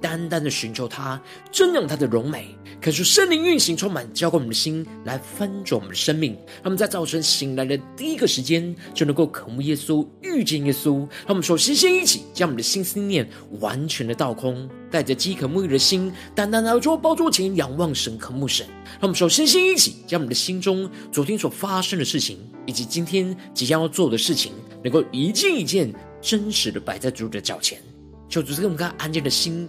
单单的寻求他，瞻仰他的荣美，可是圣灵运行充满，浇灌我们的心，来翻转我们的生命。让我们在早晨醒来的第一个时间，就能够渴慕耶稣，遇见耶稣。让我们首先先一起将我们的心思念完全的倒空，带着饥渴沐浴的心，单单来到宝座前仰望神，渴慕神。让我们首先先一起将我们的心中昨天所发生的事情，以及今天即将要做的事情，能够一件一件真实的摆在主的脚前，求主赐给我们安静的心。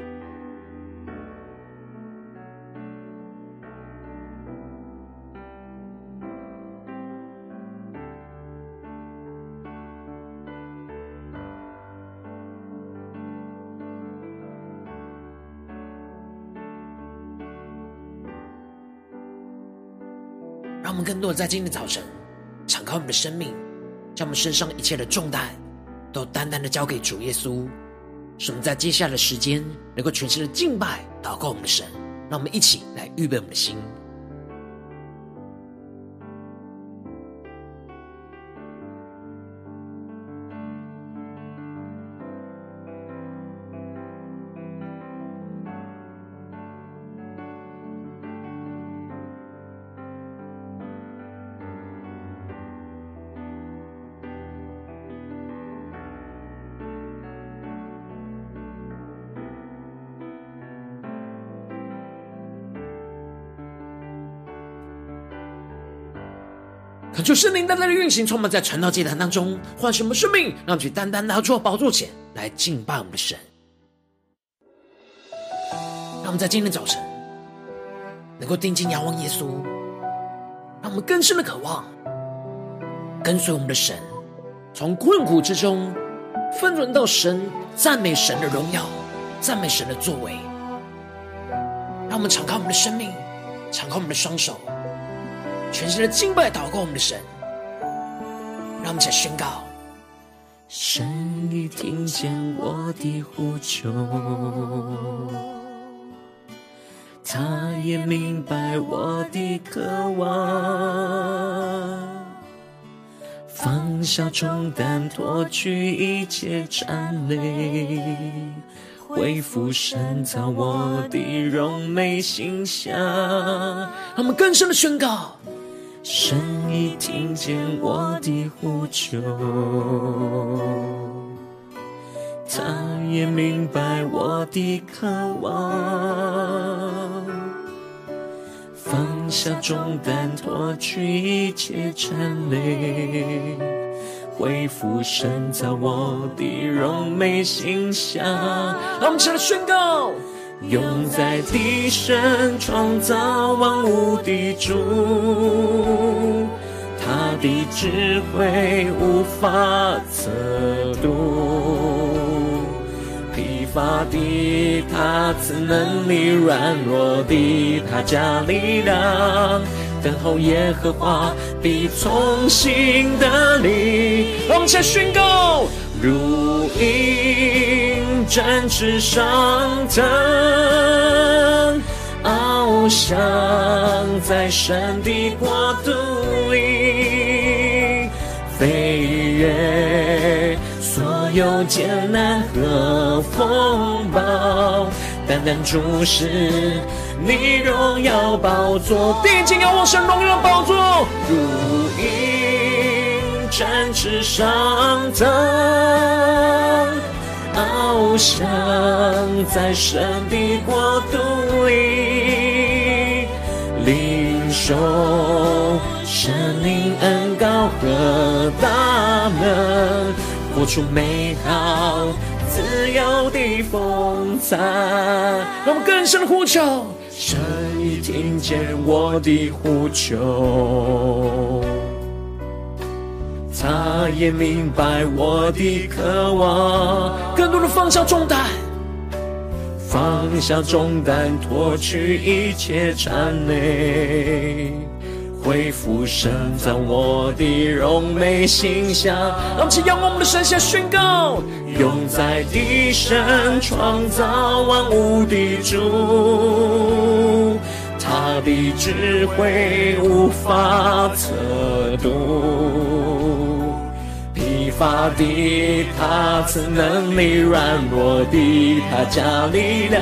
让我们更多的在今天早晨，敞开我们的生命，将我们身上一切的重担，都单单的交给主耶稣。使我们在接下来的时间，能够全心的敬拜、祷告我们的神。让我们一起来预备我们的心。恳求圣灵单单的运行，充满在传道祭坛当中，换什么生命，让我们去单单拿出宝座前来敬拜我们的神。让我们在今天早晨能够定睛仰望耶稣，让我们更深的渴望跟随我们的神，从困苦之中分转到神，赞美神的荣耀，赞美神的作为。让我们敞开我们的生命，敞开我们的双手。全身的敬拜祷告我们的神，让我们一起来宣告：神已听见我的呼求，他也明白我的渴望，放下重担，脱去一切缠累，恢复神造我的荣美形象。让我们更深的宣告。神已听见我的呼求，他也明白我的渴望，放下重担，脱去一切缠累，恢复神造我的荣美形象。让我们起来宣告。永在地上创造万物的主，他的智慧无法测度。疲乏的他赐能力，软弱的他加力量。等候耶和华必从新得力。让我们先宣告。如鹰展翅上腾，翱翔在神的国度里，飞越所有艰难和风暴，单单注视你荣耀宝座，定睛仰望神荣耀宝座，如鹰。展翅上腾，翱翔在神的国度里，领受神灵恩膏和大能，活出美好自由的风采。让我们更深的呼求，神已听见我的呼求。他也明白我的渴望，更多的放下重担，放下重担，脱去一切缠累，恢复神在我的荣美形象。让我们起仰望我们的神，先宣告：永在的神，创造万物的主，他的智慧无法测度。发的他赐能力，软弱的他加力量。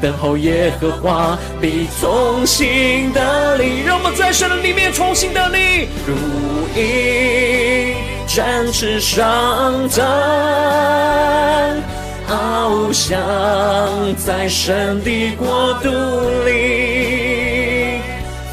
等候耶和华必重新得力，让我们在神的里面重新得力，如鹰展翅上腾，翱翔在神的国度里，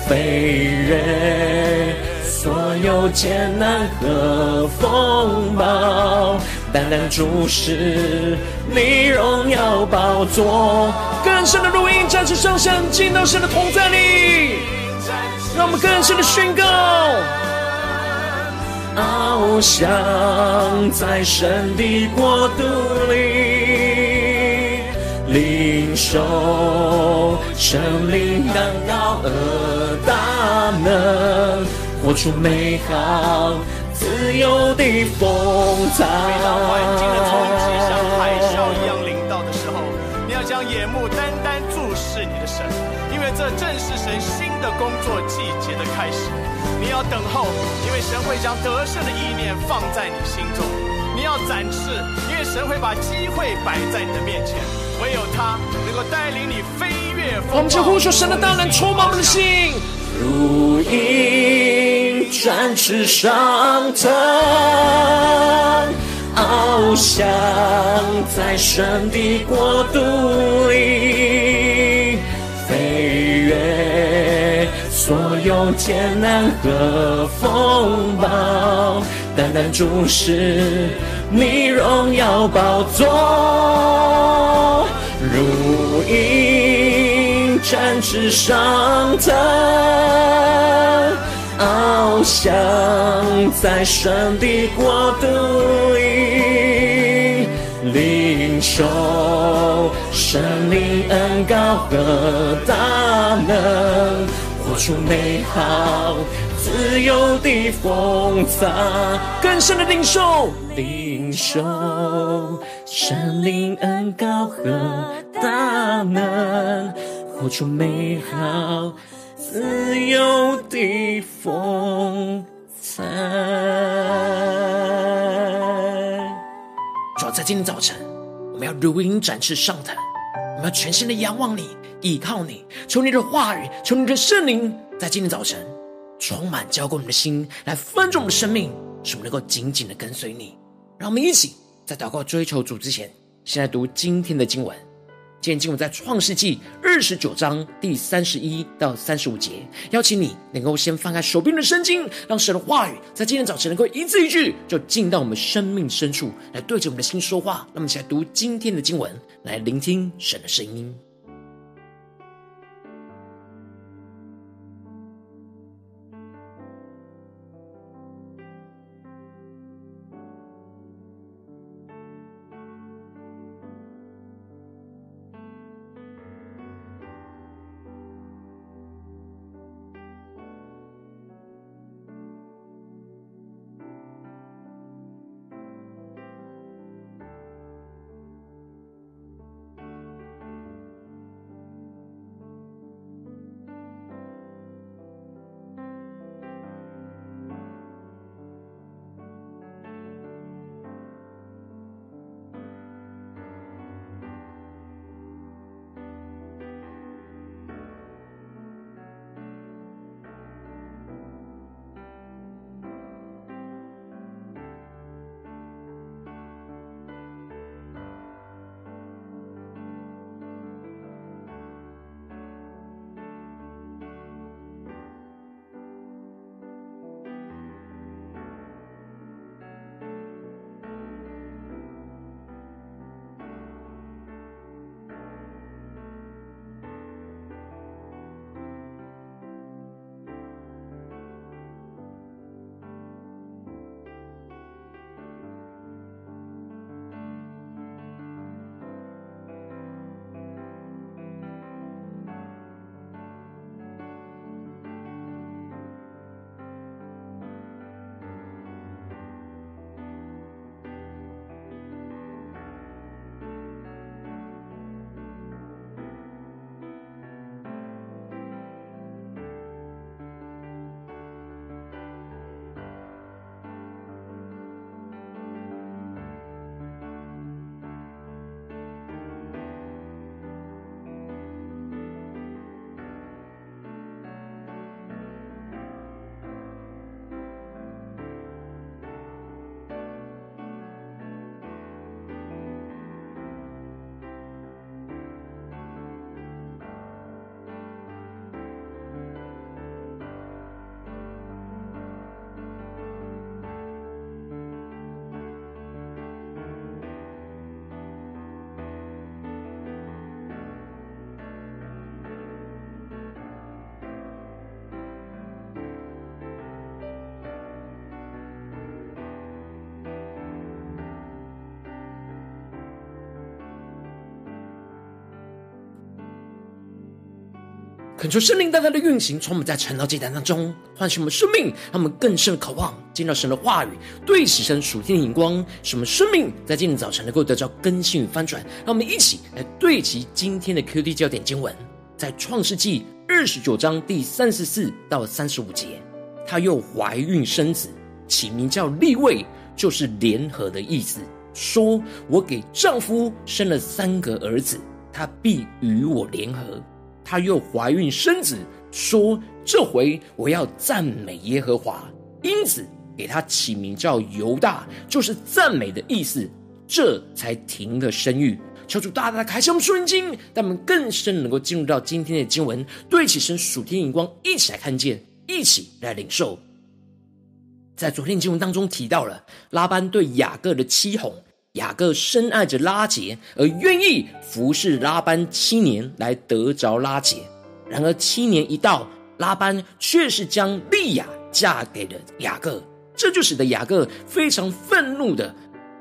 飞跃。所有艰难和风暴，单单注视你荣耀宝座，更深的录音，展翅上升，进到神的同在里，让我们更深的宣告，翱翔在神的国度里，领受神灵恩膏和大能。活出美好自由的风采。每当环境的冲击像海啸一样临到的时候，你要将眼目单单注视你的神，因为这正是神新的工作季节的开始。你要等候，因为神会将得胜的意念放在你心中。你要展翅，因为神会把机会摆在你的面前。唯有他能够带领你飞越风暴。我们就呼求神的大能充满我们的心。如鹰展翅上腾，翱翔在神的国度里，飞越所有艰难和风暴，单单注视你荣耀宝座，如鹰。展翅上腾，翱翔在神的国度里，领受生灵恩膏和大能，活出美好自由的风采，更深的领受，领受生灵恩膏和大能。活出美好自由的风采。主要在今天早晨，我们要如鹰展翅上腾，我们要全心的仰望你，依靠你，求你的话语，求你的圣灵，在今天早晨充满浇灌我们的心，来分盛我们的生命，使我们能够紧紧的跟随你。让我们一起在祷告追求主之前，先来读今天的经文。今天经文在创世纪二十九章第三十一到三十五节，邀请你能够先翻开手边的圣经，让神的话语在今天早晨能够一字一句就进到我们生命深处，来对着我们的心说话。那么一起来读今天的经文，来聆听神的声音。恳求圣灵大大的运行，从我们在晨祷祭坛当中唤醒我们生命，让我们更深的渴望见到神的话语，对齐神属天的眼光，使我们生命在今天早晨能够得到更新与翻转。让我们一起来对齐今天的 QD 焦点经文，在创世纪二十九章第三十四到三十五节，她又怀孕生子，起名叫利未，就是联合的意思。说：“我给丈夫生了三个儿子，他必与我联合。”她又怀孕生子，说：“这回我要赞美耶和华。”因此给他起名叫犹大，就是赞美的意思。这才停了生育。求主大大开启我们属灵经，让我们更深能够进入到今天的经文，对齐神属天眼光，一起来看见，一起来领受。在昨天经文当中提到了拉班对雅各的欺哄，雅各深爱着拉结，而愿意服侍拉班七年来得着拉结。然而七年一到，拉班却是将利亚嫁给了雅各，这就使得雅各非常愤怒的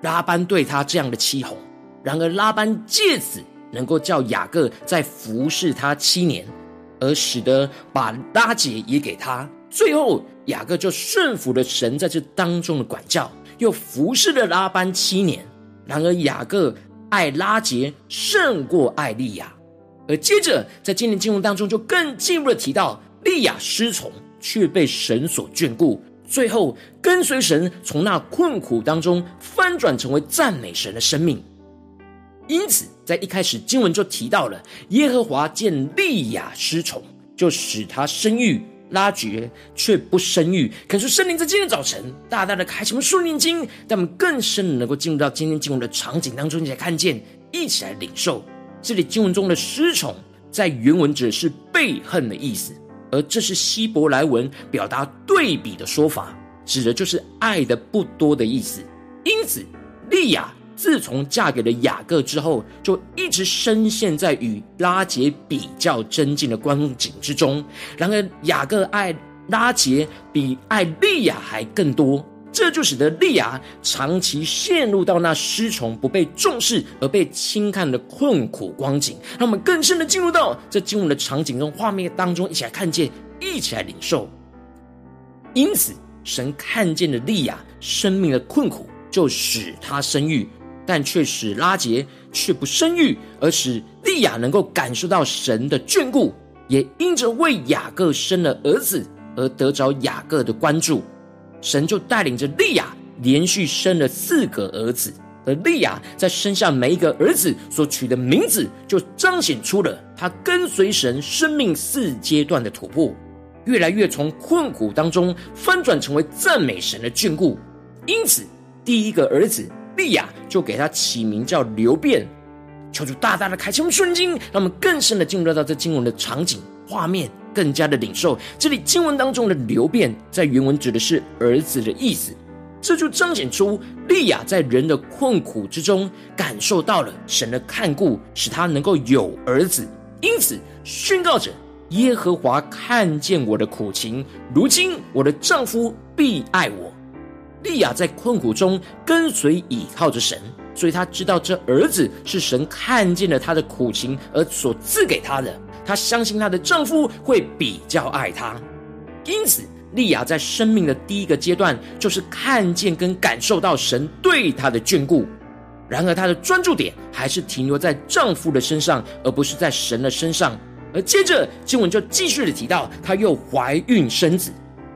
拉班对他这样的欺哄。然而拉班借此能够叫雅各再服侍他七年，而使得把拉结也给他。最后，雅各就顺服了神在这当中的管教，又服侍了拉班七年。然而，雅各爱拉结胜过爱利亚。而接着，在今天经文当中，就更进一步的提到，利亚失宠，却被神所眷顾，最后跟随神，从那困苦当中翻转成为赞美神的生命。因此，在一开始经文就提到了，耶和华见利亚失宠，就使他生育。拉绝却不生育，可是圣灵在今天早晨大大的开启我们属灵经，让我们更深的能够进入到今天经文的场景当中，一起来看见，一起来领受。这里经文中的失宠，在原文指的是背恨的意思，而这是希伯来文表达对比的说法，指的就是爱的不多的意思。因此，利亚。自从嫁给了雅各之后，就一直深陷在与拉杰比较争竞的光景之中。然而，雅各爱拉杰比爱利亚还更多，这就使得利亚长期陷入到那失从、不被重视而被轻看的困苦光景。让我们更深的进入到这经文的场景中、画面当中，一起来看见，一起来领受。因此，神看见了利亚生命的困苦，就使她生育。但却使拉杰却不生育，而使利亚能够感受到神的眷顾，也因着为雅各生了儿子而得着雅各的关注。神就带领着利亚连续生了四个儿子，而利亚在生下每一个儿子所取的名字，就彰显出了他跟随神生命四阶段的突破，越来越从困苦当中翻转成为赞美神的眷顾。因此，第一个儿子。利亚就给他起名叫流便，求主大大的开启我们属灵经，让我们更深的进入到这经文的场景画面，更加的领受。这里经文当中的流便，在原文指的是儿子的意思，这就彰显出利亚在人的困苦之中，感受到了神的看顾，使他能够有儿子，因此宣告着耶和华看见我的苦情，如今我的丈夫必爱我。利亚在困苦中跟随倚靠着神，所以她知道这儿子是神看见了她的苦情而所赐给她的。她相信她的丈夫会比较爱她，因此利亚在生命的第一个阶段就是看见跟感受到神对她的眷顾。然而她的专注点还是停留在丈夫的身上，而不是在神的身上。而接着经文就继续的提到，她又怀孕生子，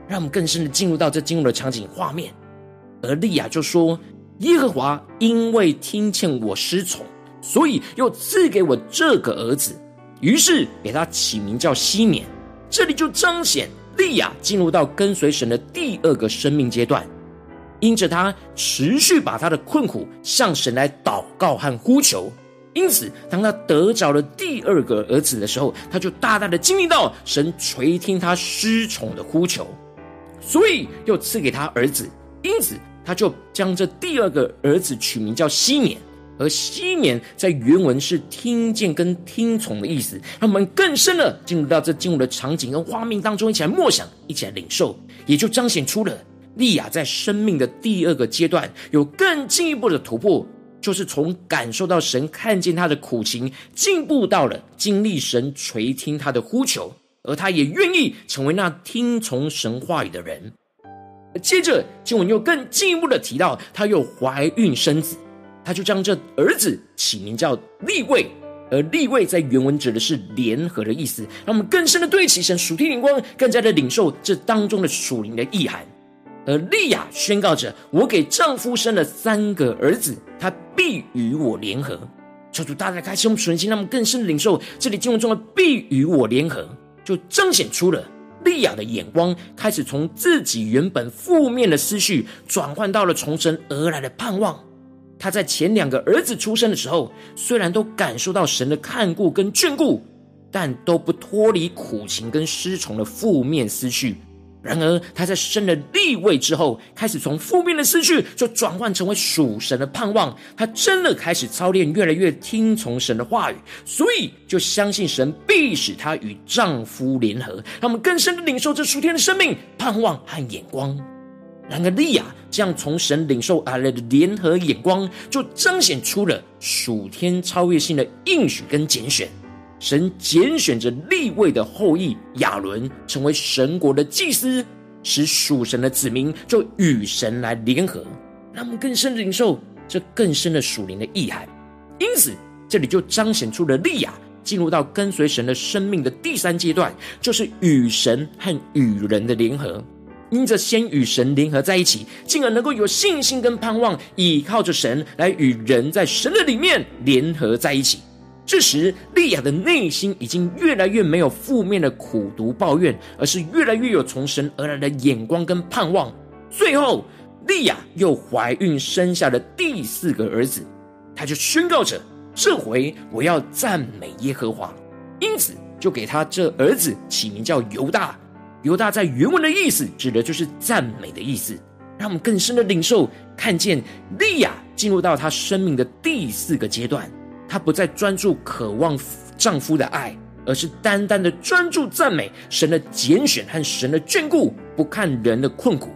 让我们更深的进入到这经文的场景画面。而利亚就说：“耶和华因为听见我失宠，所以又赐给我这个儿子。于是给他起名叫西缅。这里就彰显利亚进入到跟随神的第二个生命阶段，因着他持续把他的困苦向神来祷告和呼求。因此，当他得着了第二个儿子的时候，他就大大的经历到神垂听他失宠的呼求，所以又赐给他儿子。”因此，他就将这第二个儿子取名叫西缅，而西缅在原文是听见跟听从的意思。让我们更深的进入到这进入的场景跟画面当中，一起来默想，一起来领受，也就彰显出了利亚在生命的第二个阶段有更进一步的突破，就是从感受到神看见他的苦情，进步到了经历神垂听他的呼求。而他也愿意成为那听从神话语的人。接着经文又更进一步的提到，她又怀孕生子，她就将这儿子起名叫利未，而利未在原文指的是联合的意思。让我们更深的对齐神属天灵光，更加的领受这当中的属灵的意涵。而利亚宣告着：“我给丈夫生了三个儿子，他必与我联合。”求主大大开启我们属灵心，让我们更深的领受这里经文中的“必与我联合”，就彰显出了。利亚的眼光开始从自己原本负面的思绪转换到了从神而来的盼望。他在前两个儿子出生的时候，虽然都感受到神的看顾跟眷顾，但都不脱离苦情跟失宠的负面思绪。然而，他在生了利未之后，开始从负面的思绪就转换成为属神的盼望。他真的开始操练，越来越听从神的话语，所以就相信神必使他与丈夫联合，他们更深的领受这属天的生命、盼望和眼光。然而，利亚这样从神领受而来的联合眼光，就彰显出了属天超越性的应许跟拣选。神拣选着立位的后裔亚伦成为神国的祭司，使属神的子民就与神来联合，让我们更深的领受这更深的属灵的意涵。因此，这里就彰显出了利亚进入到跟随神的生命的第三阶段，就是与神和与人的联合。因着先与神联合在一起，进而能够有信心跟盼望，依靠着神来与人在神的里面联合在一起。这时，利亚的内心已经越来越没有负面的苦读抱怨，而是越来越有从神而来的眼光跟盼望。最后，利亚又怀孕生下了第四个儿子，他就宣告着：“这回我要赞美耶和华。”因此，就给他这儿子起名叫犹大。犹大在原文的意思，指的就是赞美的意思。让我们更深的领受，看见利亚进入到他生命的第四个阶段。她不再专注渴望丈夫的爱，而是单单的专注赞美神的拣选和神的眷顾，不看人的困苦。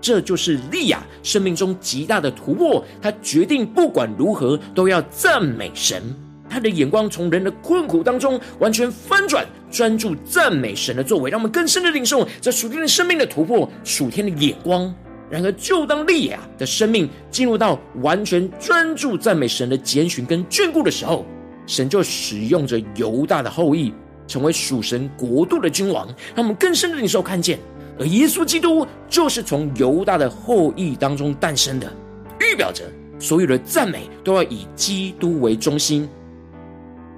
这就是利亚生命中极大的突破。她决定不管如何都要赞美神。她的眼光从人的困苦当中完全翻转，专注赞美神的作为，让我们更深的领受这属天的生命的突破，属天的眼光。然而，就当利亚的生命进入到完全专注赞美神的拣选跟眷顾的时候，神就使用着犹大的后裔，成为属神国度的君王，让我们更深的领受看见。而耶稣基督就是从犹大的后裔当中诞生的，预表着所有的赞美都要以基督为中心。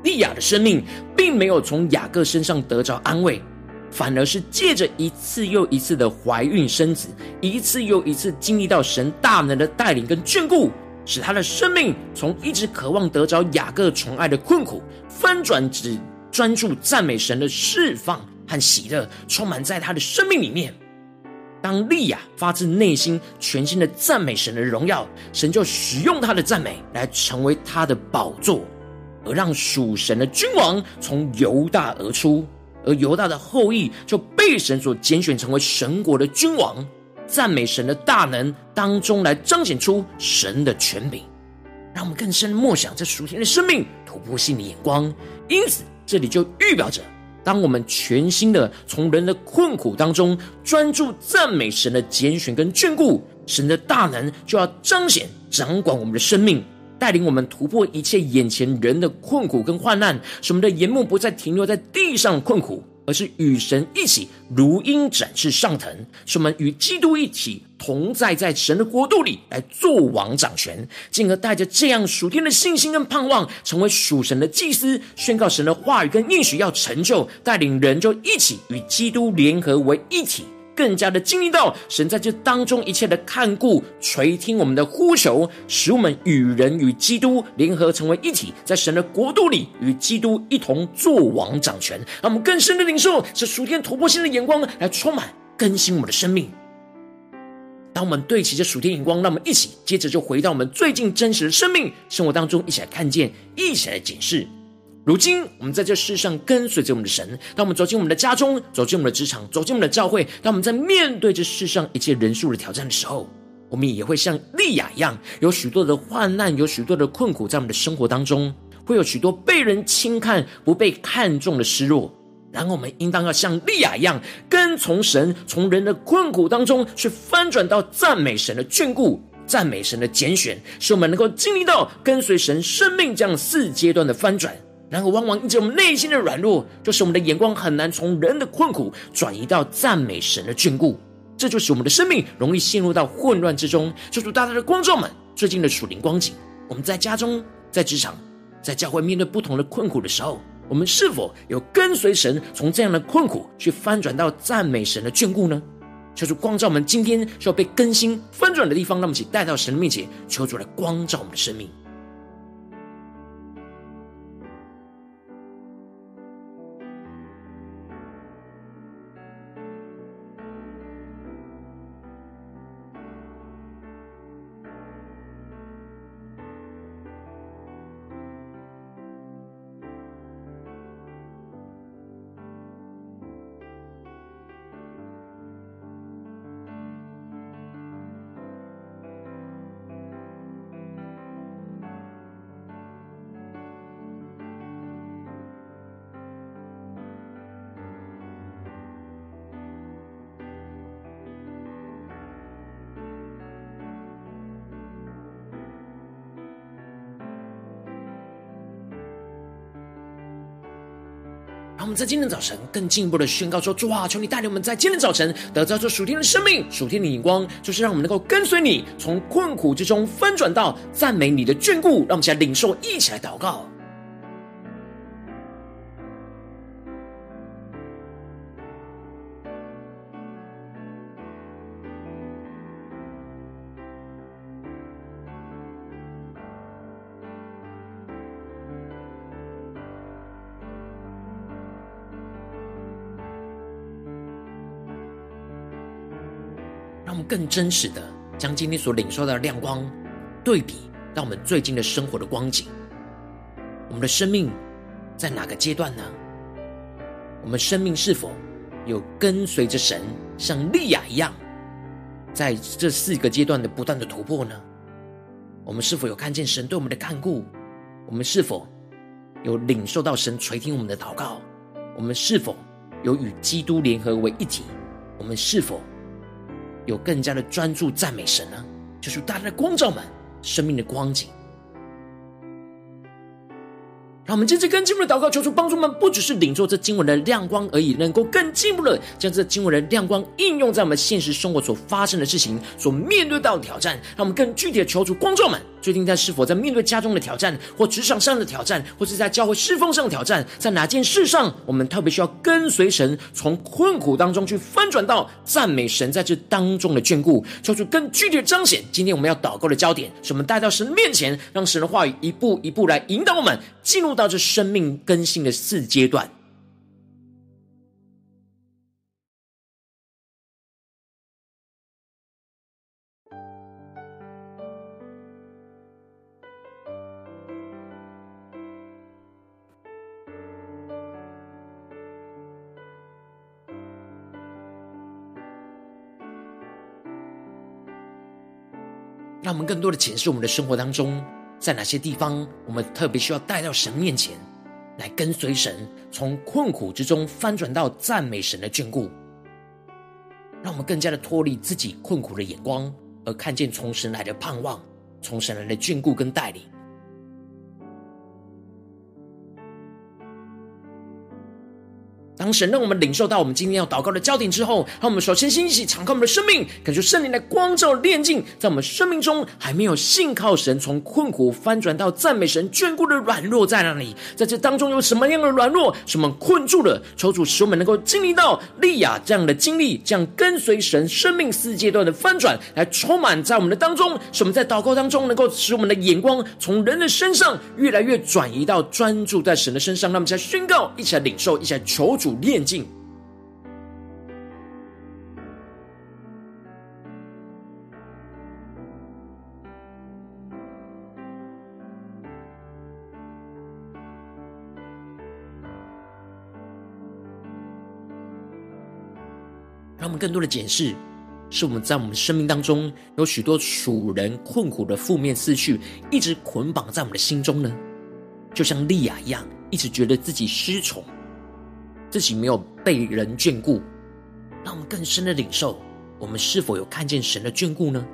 利亚的生命并没有从雅各身上得着安慰。反而是借着一次又一次的怀孕生子，一次又一次经历到神大能的带领跟眷顾，使他的生命从一直渴望得着雅各宠爱的困苦，翻转至专注赞美神的释放和喜乐，充满在他的生命里面。当利亚发自内心全心的赞美神的荣耀，神就使用他的赞美来成为他的宝座，而让属神的君王从犹大而出。而犹大的后裔就被神所拣选成为神国的君王，赞美神的大能当中来彰显出神的权柄，让我们更深默想这属天的生命突破性的眼光。因此，这里就预表着，当我们全心的从人的困苦当中专注赞美神的拣选跟眷顾，神的大能就要彰显掌管我们的生命。带领我们突破一切眼前人的困苦跟患难，使我们的眼目不再停留在地上困苦，而是与神一起如鹰展翅上腾，使我们与基督一起同在在神的国度里来作王掌权，进而带着这样属天的信心跟盼望，成为属神的祭司，宣告神的话语跟应许要成就，带领人就一起与基督联合为一体。更加的经历到神在这当中一切的看顾、垂听我们的呼求，使我们与人与基督联合成为一体，在神的国度里与基督一同作王掌权。让我们更深的领受这属天突破性的眼光，来充满更新我们的生命。当我们对齐这属天眼光，让我们一起接着就回到我们最近真实的生命生活当中，一起来看见，一起来检视。如今，我们在这世上跟随着我们的神。当我们走进我们的家中，走进我们的职场，走进我们的教会，当我们在面对这世上一切人数的挑战的时候，我们也会像利亚一样，有许多的患难，有许多的困苦，在我们的生活当中，会有许多被人轻看、不被看重的失落。然后我们应当要像利亚一样，跟从神，从人的困苦当中去翻转到赞美神的眷顾、赞美神的拣选，使我们能够经历到跟随神生命这样四阶段的翻转。然后，往往因着我们内心的软弱，就是我们的眼光很难从人的困苦转移到赞美神的眷顾，这就使我们的生命容易陷入到混乱之中。求主大大的光照们最近的属灵光景，我们在家中、在职场、在教会面对不同的困苦的时候。我们是否有跟随神，从这样的困苦去翻转到赞美神的眷顾呢？求主光照我们今天需要被更新翻转的地方，让我们一起带到神的面前，求主来光照我们的生命。让我们在今天早晨更进一步的宣告说：主啊，求你带领我们在今天早晨得到这属天的生命、属天的眼光，就是让我们能够跟随你，从困苦之中翻转到赞美你的眷顾。让我们起来领受，一起来祷告。更真实的将今天所领受到的亮光对比到我们最近的生活的光景。我们的生命在哪个阶段呢？我们生命是否有跟随着神，像利亚一样，在这四个阶段的不断的突破呢？我们是否有看见神对我们的看顾？我们是否有领受到神垂听我们的祷告？我们是否有与基督联合为一体？我们是否有更加的专注赞美神呢？就是大家的光照们生命的光景。让我们接着更进一步的祷告，求主帮助我们，不只是领受这经文的亮光而已，能够更进一步的将这经文的亮光应用在我们现实生活所发生的事情、所面对到的挑战。让我们更具体的求主观众们，最近在是否在面对家中的挑战，或职场上的挑战，或是在教会侍奉上的挑战，在哪件事上，我们特别需要跟随神，从困苦当中去翻转到赞美神在这当中的眷顾，求主更具体的彰显。今天我们要祷告的焦点，是我们带到神面前，让神的话语一步一步来引导我们进入到这生命更新的四阶段，让我们更多的检视我们的生活当中。在哪些地方，我们特别需要带到神面前来跟随神，从困苦之中翻转到赞美神的眷顾，让我们更加的脱离自己困苦的眼光，而看见从神来的盼望，从神来的眷顾跟带领。神让我们领受到我们今天要祷告的焦点之后，让我们首先先一起敞开我们的生命，感受圣灵的光照炼净，在我们生命中还没有信靠神，从困苦翻转到赞美神眷顾的软弱在哪里？在这当中有什么样的软弱，什么困住了？求主使我们能够经历到利亚这样的经历，这样跟随神生命四阶段的翻转，来充满在我们的当中，使我们在祷告当中能够使我们的眼光从人的身上越来越转移到专注在神的身上。那么，在宣告，一起来领受，一起来求主。炼净，让我们更多的检视，是我们在我们生命当中有许多属人困苦的负面思绪，一直捆绑在我们的心中呢？就像利亚一样，一直觉得自己失宠。自己没有被人眷顾，让我们更深的领受，我们是否有看见神的眷顾呢？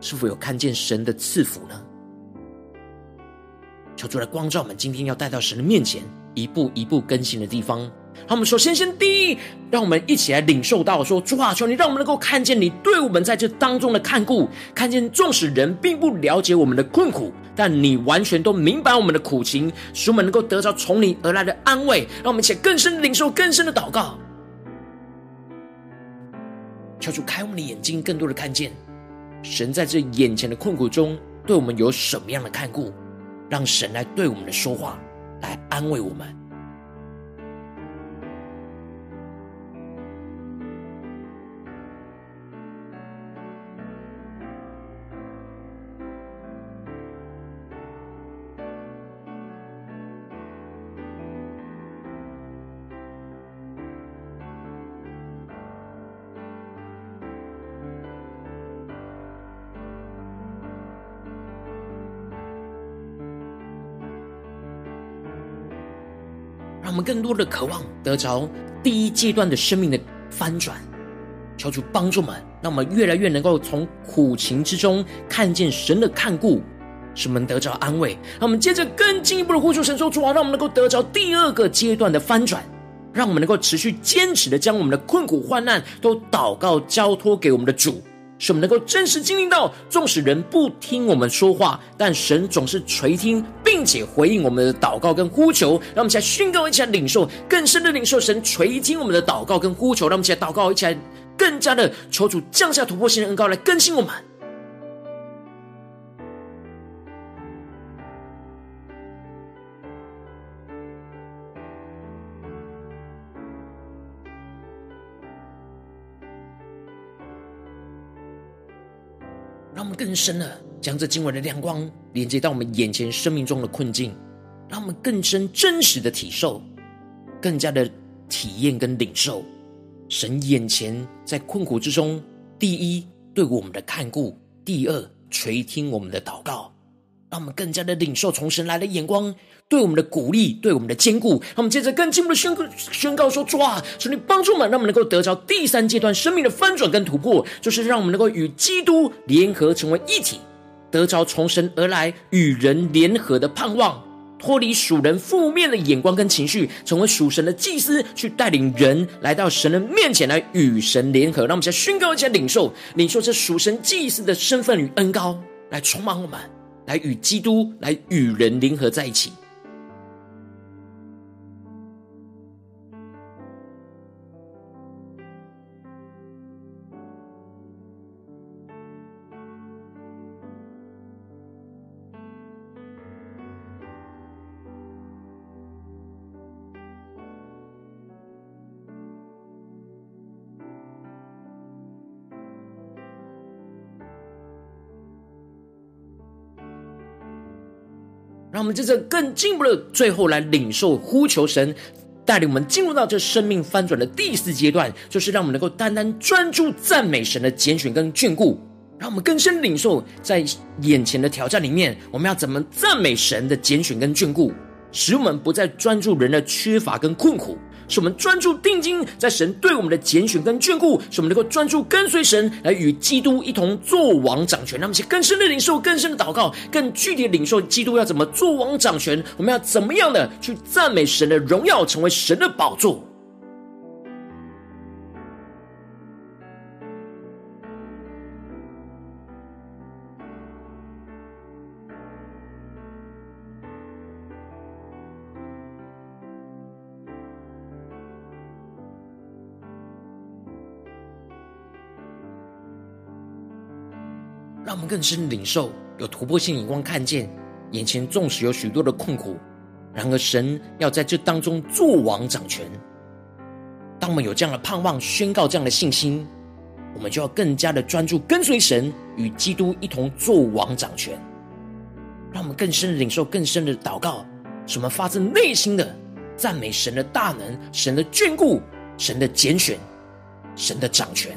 是否有看见神的赐福呢？求主来光照我们，今天要带到神的面前，一步一步更新的地方。好，我们首先先第一，让我们一起来领受到说，主啊，求你让我们能够看见你对我们在这当中的看顾，看见纵使人并不了解我们的困苦，但你完全都明白我们的苦情，使我们能够得着从你而来的安慰。让我们一起更深领受，更深的祷告，求主开我们的眼睛，更多的看见神在这眼前的困苦中对我们有什么样的看顾，让神来对我们的说话，来安慰我们。更多的渴望得着第一阶段的生命的翻转，求主帮助们，让我们越来越能够从苦情之中看见神的看顾，使我们得着安慰。让我们接着更进一步的呼求神说：主啊，让我们能够得着第二个阶段的翻转，让我们能够持续坚持的将我们的困苦患难都祷告交托给我们的主。使我们能够真实经历到，纵使人不听我们说话，但神总是垂听，并且回应我们的祷告跟呼求。让我们一起来宣告，一起来领受更深的领受神垂听我们的祷告跟呼求。让我们一起来祷告，一起来更加的求主降下突破性的恩膏来更新我们。让我们更深的将这今晚的亮光连接到我们眼前生命中的困境，让我们更深真实的体受，更加的体验跟领受神眼前在困苦之中，第一对我们的看顾，第二垂听我们的祷告，让我们更加的领受从神来的眼光。对我们的鼓励，对我们的坚固，让我们接着更进一步的宣告宣告说：主啊，求你帮助我们，让我们能够得着第三阶段生命的翻转跟突破，就是让我们能够与基督联合成为一体，得着从神而来与人联合的盼望，脱离属人负面的眼光跟情绪，成为属神的祭司，去带领人来到神的面前来与神联合。让我们先宣告一下领受，领受这属神祭司的身份与恩膏，来充满我们，来与基督来与人联合在一起。让我们在这更进一步的，最后来领受呼求神带领我们进入到这生命翻转的第四阶段，就是让我们能够单单专注赞美神的拣选跟眷顾，让我们更深领受在眼前的挑战里面，我们要怎么赞美神的拣选跟眷顾，使我们不再专注人的缺乏跟困苦。是我们专注定睛在神对我们的拣选跟眷顾，是我们能够专注跟随神，来与基督一同做王掌权。那么，些更深的领受，更深的祷告，更具体的领受基督要怎么做王掌权。我们要怎么样的去赞美神的荣耀，成为神的宝座。们更深领受，有突破性眼光，看见眼前纵使有许多的困苦，然而神要在这当中作王掌权。当我们有这样的盼望，宣告这样的信心，我们就要更加的专注跟随神，与基督一同作王掌权。让我们更深的领受，更深的祷告，使我们发自内心的赞美神的大能、神的眷顾、神的拣选、神的掌权。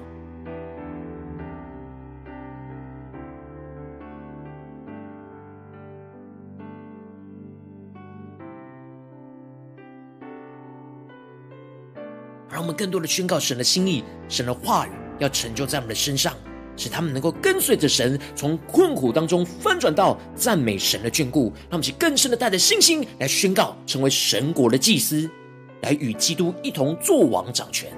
我们更多的宣告神的心意，神的话语要成就在我们的身上，使他们能够跟随着神，从困苦当中翻转到赞美神的眷顾。让我们去更深的带着信心来宣告，成为神国的祭司，来与基督一同作王掌权。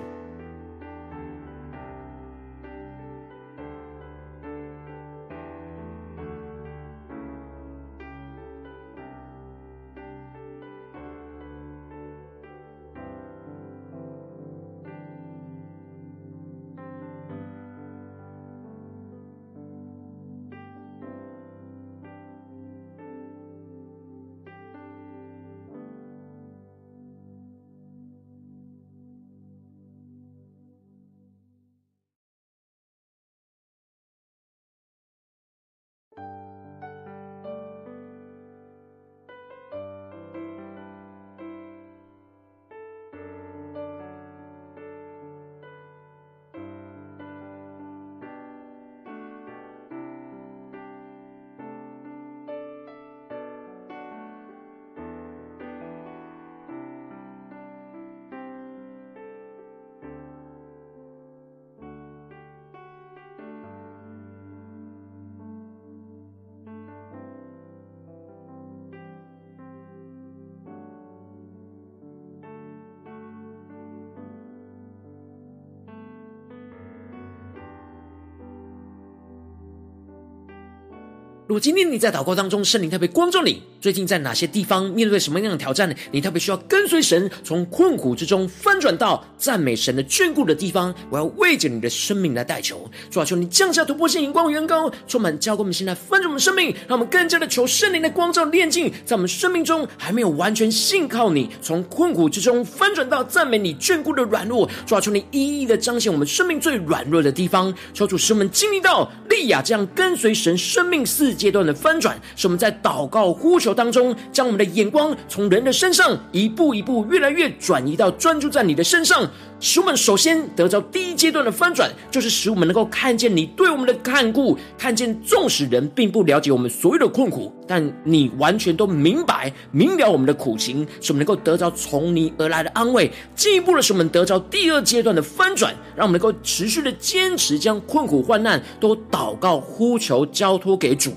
如果今天你在祷告当中，圣灵特别光照你，最近在哪些地方面对什么样的挑战？你特别需要跟随神，从困苦之中翻转到赞美神的眷顾的地方。我要为着你的生命来代求，主啊，求你降下突破性、荧光、远高，充满教给我们现在翻转我们生命，让我们更加的求圣灵的光照炼净，在我们生命中还没有完全信靠你，从困苦之中翻转到赞美你眷顾的软弱。主啊，求你一一的彰显我们生命最软弱的地方，求主使我们经历到利亚这样跟随神生命四阶段的翻转，是我们在祷告呼求当中，将我们的眼光从人的身上一步一步越来越转移到专注在你的身上，使我们首先得着第一阶段的翻转，就是使我们能够看见你对我们的看顾，看见纵使人并不了解我们所有的困苦，但你完全都明白明了我们的苦情，使我们能够得着从你而来的安慰。进一步的使我们得着第二阶段的翻转，让我们能够持续的坚持将困苦患难都祷告呼求交托给主。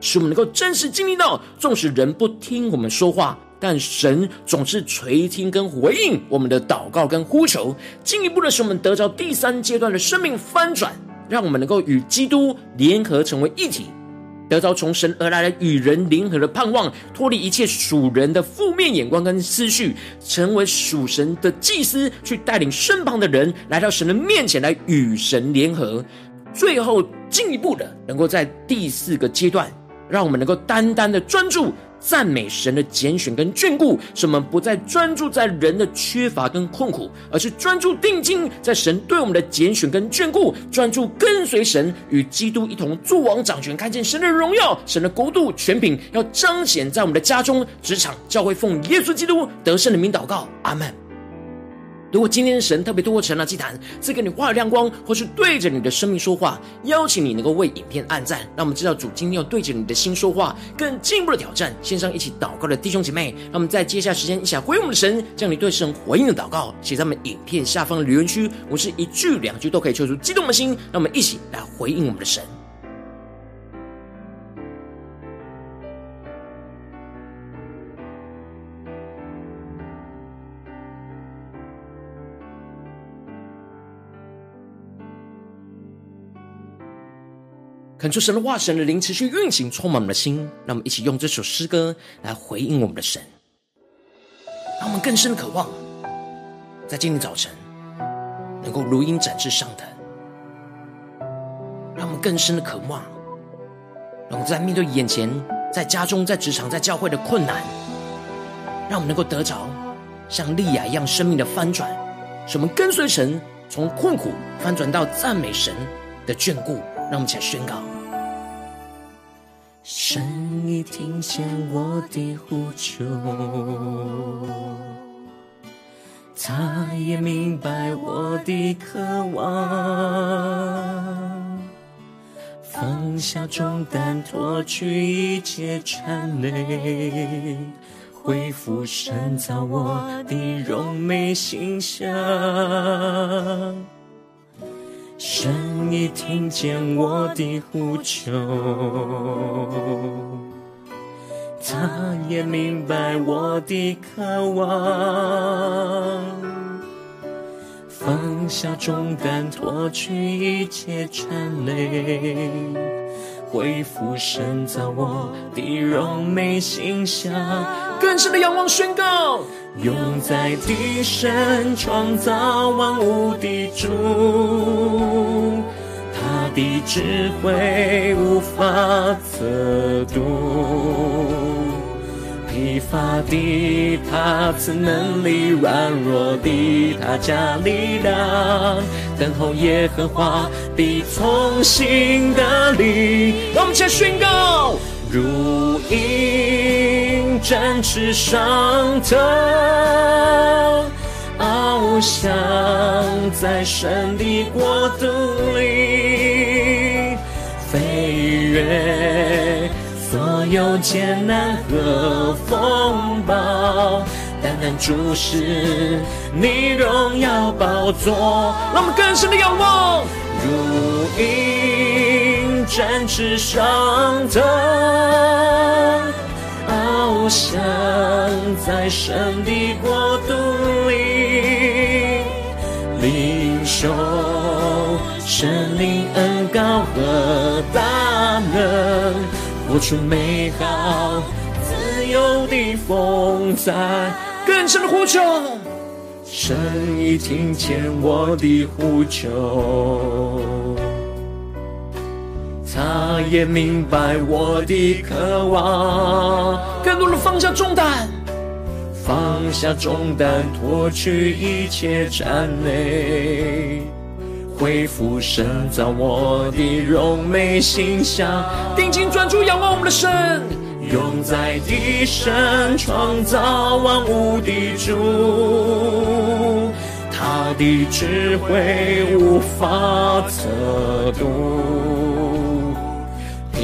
使我们能够真实经历到，纵使人不听我们说话，但神总是垂听跟回应我们的祷告跟呼求。进一步的使我们得着第三阶段的生命翻转，让我们能够与基督联合成为一体，得着从神而来的与人联合的盼望，脱离一切属人的负面眼光跟思绪，成为属神的祭司，去带领身旁的人来到神的面前来与神联合。最后进一步的，能够在第四个阶段。让我们能够单单的专注赞美神的拣选跟眷顾，使我们不再专注在人的缺乏跟困苦，而是专注定睛在神对我们的拣选跟眷顾，专注跟随神，与基督一同作王掌权，看见神的荣耀、神的国度、权柄要彰显在我们的家中、职场、教会，奉耶稣基督得胜的名祷告，阿门。如果今天的神特别透过成了祭坛赐给你话语亮光，或是对着你的生命说话，邀请你能够为影片按赞，让我们知道主今天要对着你的心说话，更进一步的挑战。线上一起祷告的弟兄姐妹，让我们在接下来时间一起来回应我们的神，将你对神回应的祷告写在我们影片下方的留言区。我是一句两句都可以说出激动的心，让我们一起来回应我们的神。恳求神的话，神的灵持续运行，充满我们的心。让我们一起用这首诗歌来回应我们的神，让我们更深的渴望，在今天早晨能够如鹰展翅上腾。让我们更深的渴望，让我们在面对眼前在家中、在职场、在教会的困难，让我们能够得着像利亚一样生命的翻转，使我们跟随神，从困苦翻转到赞美神的眷顾。让我们起来宣告：神已听见我的呼求，他也明白我的渴望。放下重担，脱去一切缠累，恢复深造我的柔美形象。神已听见我的呼求，他也明白我的渴望。放下重担，脱去一切缠累，恢复神造我的荣美形象。更深的仰望宣告，永在的神创造万物的主，他的智慧无法测度。疲乏的他赐能力，软弱的他加力量。等候耶和华必从新得力。我们先宣告：如鹰展翅上腾，翱翔在神的国度里，飞越。所有艰难和风暴，单单注视你荣耀宝座。让我们更深的仰望，如鹰展翅上腾，我想在神的国度里，领受神灵恩膏和大能。活出美好自由的风采，更深的呼求。神已听见我的呼求，他也明白我的渴望。更多的放下重担，放下重担，脱去一切战累。恢复神造我的荣美形象，定睛专注仰望我们的神，永在的神创造万物的主，他的智慧无法测度，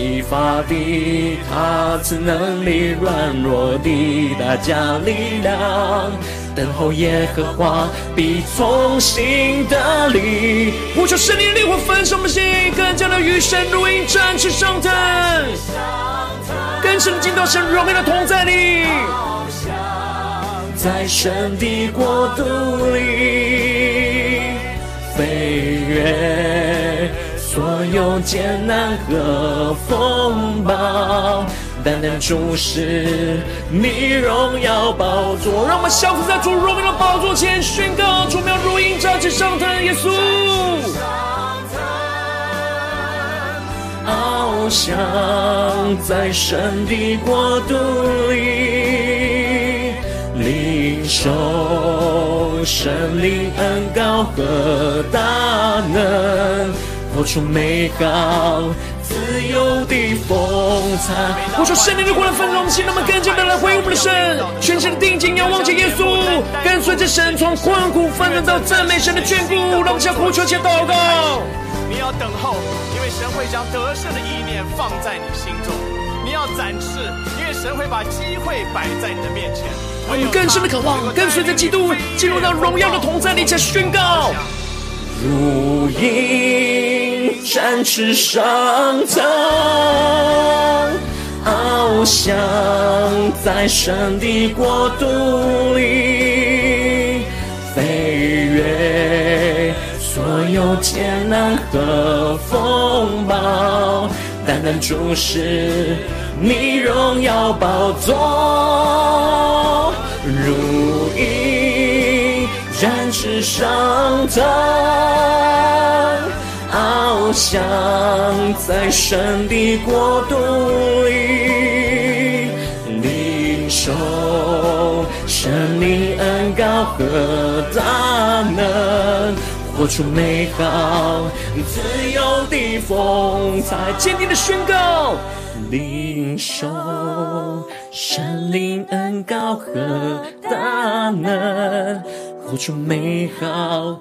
疲乏的他赐能力，软弱的大家力量。等候耶和华必从新得力，呼求圣灵的烈火焚烧我们心，更加的与神如鹰展翅上腾，更深的进到神荣耀的同在里，在神的国度里飞越有艰难和风暴。单单注视你荣耀宝座，让我们降服在主荣耀的宝座前，宣告：主名如鹰展翅上腾，耶稣，翱翔在神的国度里，领受神灵恩膏和大能，活出美好。自由的风采，我说圣灵的火来焚烧我们心，让我们更加的来回应我们的神，全心的定睛仰望着耶稣，跟随着神从困苦翻转到赞美神的眷顾，让我们向呼求且祷告。你要等候，因为神会将得胜的意念放在你心中；你要展翅，因为神会把机会摆在你的面前。我们更深的渴望，跟随着基督进入到荣耀的同在里，才宣告。如鹰展翅上腾，翱翔在神的国度里，飞越所有艰难和风暴，单单注视你荣耀宝座，如鹰展翅上腾。翱翔在神的国度里，领受神灵恩高和大能，活出美好自由的风采。坚定的宣告，领受神灵恩高和大能，活出美好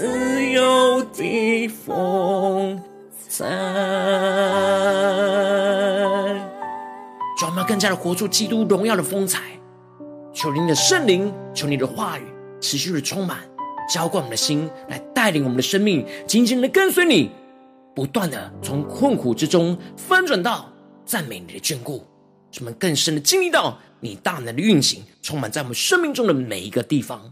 自由的风采。让我们更加的活出基督荣耀的风采。求你的圣灵，求你的话语持续的充满，浇灌我们的心，来带领我们的生命，紧紧的跟随你，不断的从困苦之中翻转到赞美你的眷顾，使我们更深的经历到你大能的运行，充满在我们生命中的每一个地方。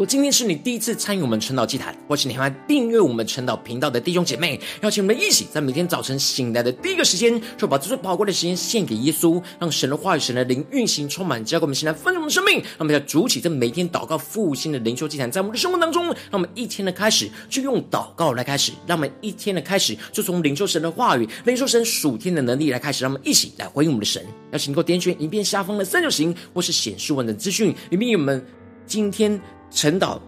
果今天是你第一次参与我们晨祷祭坛，或是你还订阅我们晨祷频道的弟兄姐妹，邀请我们一起在每天早晨醒来的第一个时间，就把这最宝贵的时间献给耶稣，让神的话语、神的灵运行充满，交给我们现在丰盛的生命。让我们要筑起这每天祷告复兴的灵修祭坛，在我们的生活当中，让我们一天的开始就用祷告来开始，让我们一天的开始就从领受神的话语、领受神属天的能力来开始，让我们一起来回应我们的神。邀请你给我点选影片下方的三角形，或是显示文的资讯，里面有我们今天。陈导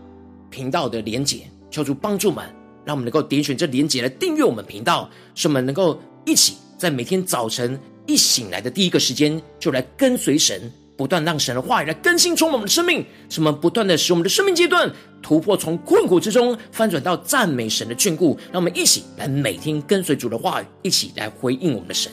频道的连结，求主帮助们，让我们能够点选这连结来订阅我们频道，使我们能够一起在每天早晨一醒来的第一个时间，就来跟随神，不断让神的话语来更新充满我们的生命，使我们不断的使我们的生命阶段突破，从困苦之中翻转到赞美神的眷顾。让我们一起来每天跟随主的话语，一起来回应我们的神。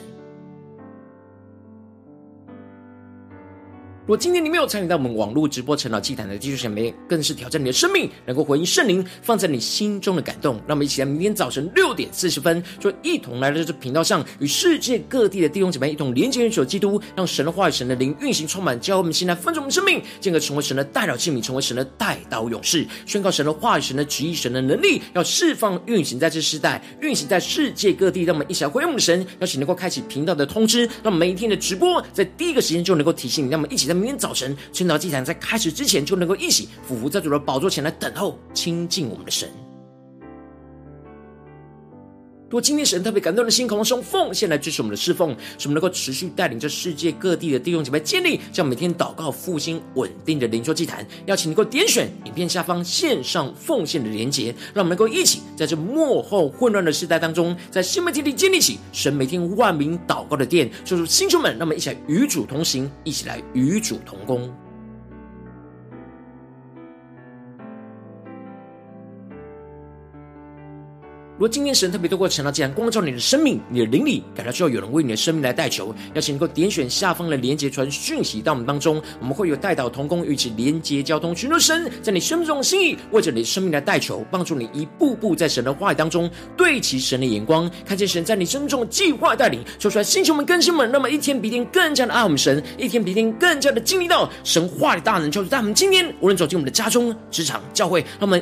果今天你没有参与到我们网络直播晨祷祭坛的弟兄姐妹，更是挑战你的生命，能够回应圣灵放在你心中的感动。让我们一起来，明天早晨六点四十分，就一同来到这频道上，与世界各地的弟兄姐妹一同连接、联手基督，让神的话语、神的灵运行充满，教我们心，来分盛我们生命，进而成为神的代祷器皿，成为神的代刀勇士，宣告神的话语、神的旨意、神的能力，要释放运行在这世代，运行在世界各地。让我们一起来回应我们神，邀请能够开启频道的通知，让我们每一天的直播在第一个时间就能够提醒你。让我们一起在。明天早晨，趁早祭坛在开始之前，就能够一起俯伏在主的宝座前来等候亲近我们的神。如果今天神特别感动的心，渴望用奉献来支持我们的侍奉，使我们能够持续带领着世界各地的弟兄姐妹建立将每天祷告复兴稳定的灵修祭坛。邀请你能够点选影片下方线上奉献的连结，让我们能够一起在这幕后混乱的时代当中，在新媒体里建立起神每天万名祷告的殿。就是弟兄们，让我们一起来与主同行，一起来与主同工。如果今天神特别透过神的这样光照你的生命，你的灵里感到需要有人为你的生命来代求，邀请能够点选下方的连接传讯息到我们当中，我们会有代祷同工与其连接交通，寻求神在你生命中的心意，为着你的生命来代求，帮助你一步步在神的话语当中对齐神的眼光，看见神在你生命中的计划带领，说出来星球们更新们，那么一天比一天更加的爱我们神，一天比一天更加的经历到神话的大能，就是在我们今天无论走进我们的家中、职场、教会，那么。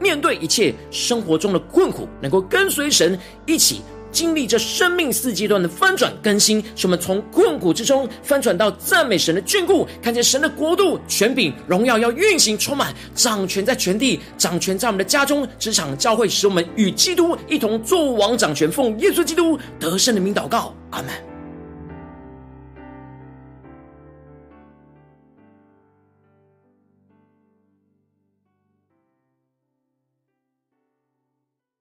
面对一切生活中的困苦，能够跟随神一起经历这生命四阶段的翻转更新，使我们从困苦之中翻转到赞美神的眷顾，看见神的国度权柄荣耀要运行充满，掌权在全地，掌权在我们的家中、职场、教会，使我们与基督一同作王掌权，奉耶稣基督得胜的名祷告，阿门。